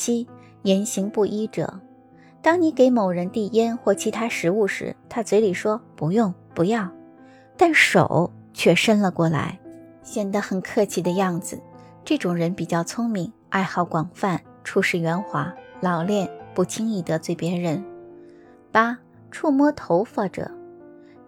七，言行不一者。当你给某人递烟或其他食物时，他嘴里说不用、不要，但手却伸了过来，显得很客气的样子。这种人比较聪明，爱好广泛，处事圆滑，老练，不轻易得罪别人。八、触摸头发者，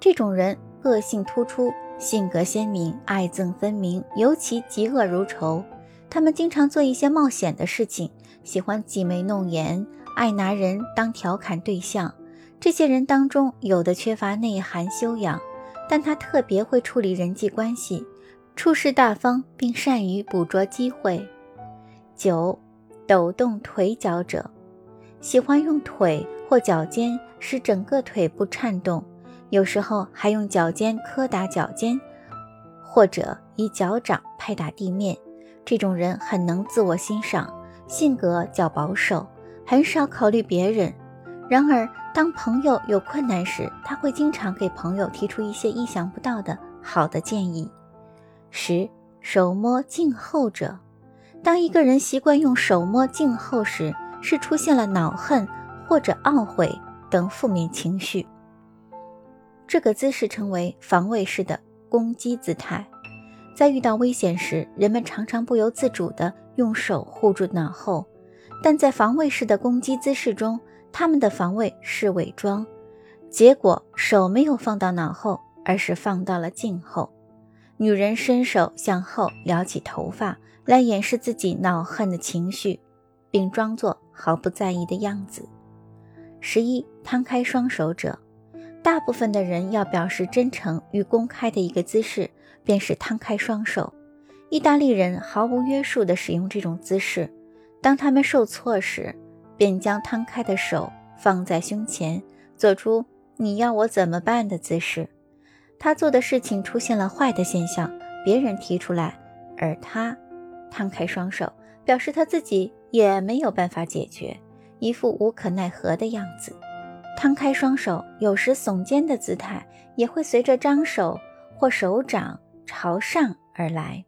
这种人个性突出。性格鲜明，爱憎分明，尤其嫉恶如仇。他们经常做一些冒险的事情，喜欢挤眉弄眼，爱拿人当调侃对象。这些人当中，有的缺乏内涵修养，但他特别会处理人际关系，处事大方，并善于捕捉机会。九，抖动腿脚者，喜欢用腿或脚尖使整个腿部颤动。有时候还用脚尖磕打脚尖，或者以脚掌拍打地面。这种人很能自我欣赏，性格较保守，很少考虑别人。然而，当朋友有困难时，他会经常给朋友提出一些意想不到的好的建议。十手摸颈后者，当一个人习惯用手摸颈后时，是出现了恼恨或者懊悔等负面情绪。这个姿势称为防卫式的攻击姿态，在遇到危险时，人们常常不由自主地用手护住脑后，但在防卫式的攻击姿势中，他们的防卫是伪装，结果手没有放到脑后，而是放到了颈后。女人伸手向后撩起头发来掩饰自己恼恨的情绪，并装作毫不在意的样子。十一，摊开双手者。大部分的人要表示真诚与公开的一个姿势，便是摊开双手。意大利人毫无约束地使用这种姿势，当他们受挫时，便将摊开的手放在胸前，做出“你要我怎么办”的姿势。他做的事情出现了坏的现象，别人提出来，而他摊开双手，表示他自己也没有办法解决，一副无可奈何的样子。摊开双手，有时耸肩的姿态也会随着张手或手掌朝上而来。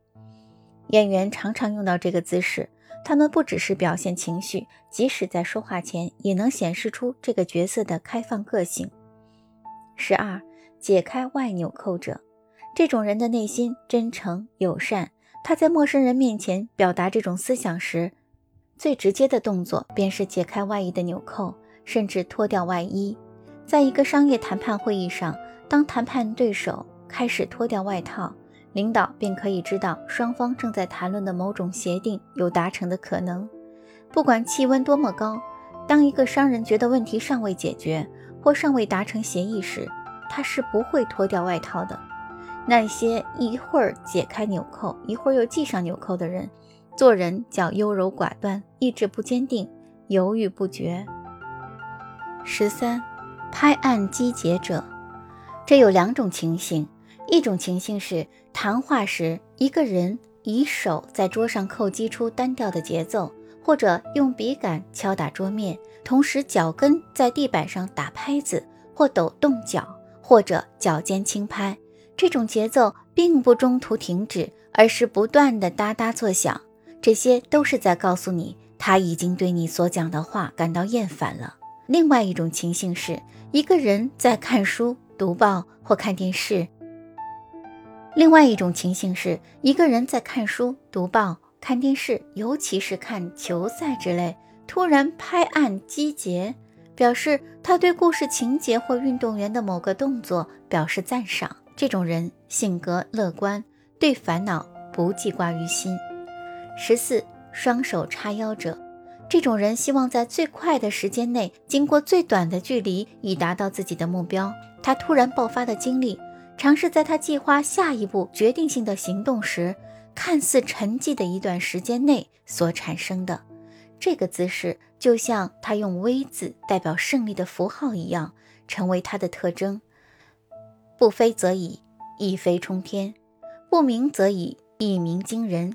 演员常常用到这个姿势，他们不只是表现情绪，即使在说话前也能显示出这个角色的开放个性。十二，解开外纽扣者，这种人的内心真诚友善，他在陌生人面前表达这种思想时，最直接的动作便是解开外衣的纽扣。甚至脱掉外衣，在一个商业谈判会议上，当谈判对手开始脱掉外套，领导便可以知道双方正在谈论的某种协定有达成的可能。不管气温多么高，当一个商人觉得问题尚未解决或尚未达成协议时，他是不会脱掉外套的。那些一会儿解开纽扣，一会儿又系上纽扣的人，做人较优柔寡断，意志不坚定，犹豫不决。十三，拍案击节者，这有两种情形。一种情形是谈话时，一个人以手在桌上叩击出单调的节奏，或者用笔杆敲打桌面，同时脚跟在地板上打拍子，或抖动脚，或者脚尖轻拍。这种节奏并不中途停止，而是不断的哒哒作响。这些都是在告诉你，他已经对你所讲的话感到厌烦了。另外一种情形是，一个人在看书、读报或看电视。另外一种情形是，一个人在看书、读报、看电视，尤其是看球赛之类，突然拍案击节，表示他对故事情节或运动员的某个动作表示赞赏。这种人性格乐观，对烦恼不记挂于心。十四，双手叉腰者。这种人希望在最快的时间内，经过最短的距离，以达到自己的目标。他突然爆发的精力，尝试在他计划下一步决定性的行动时，看似沉寂的一段时间内所产生的。这个姿势就像他用 V 字代表胜利的符号一样，成为他的特征。不飞则已，一飞冲天；不鸣则已，一鸣惊人。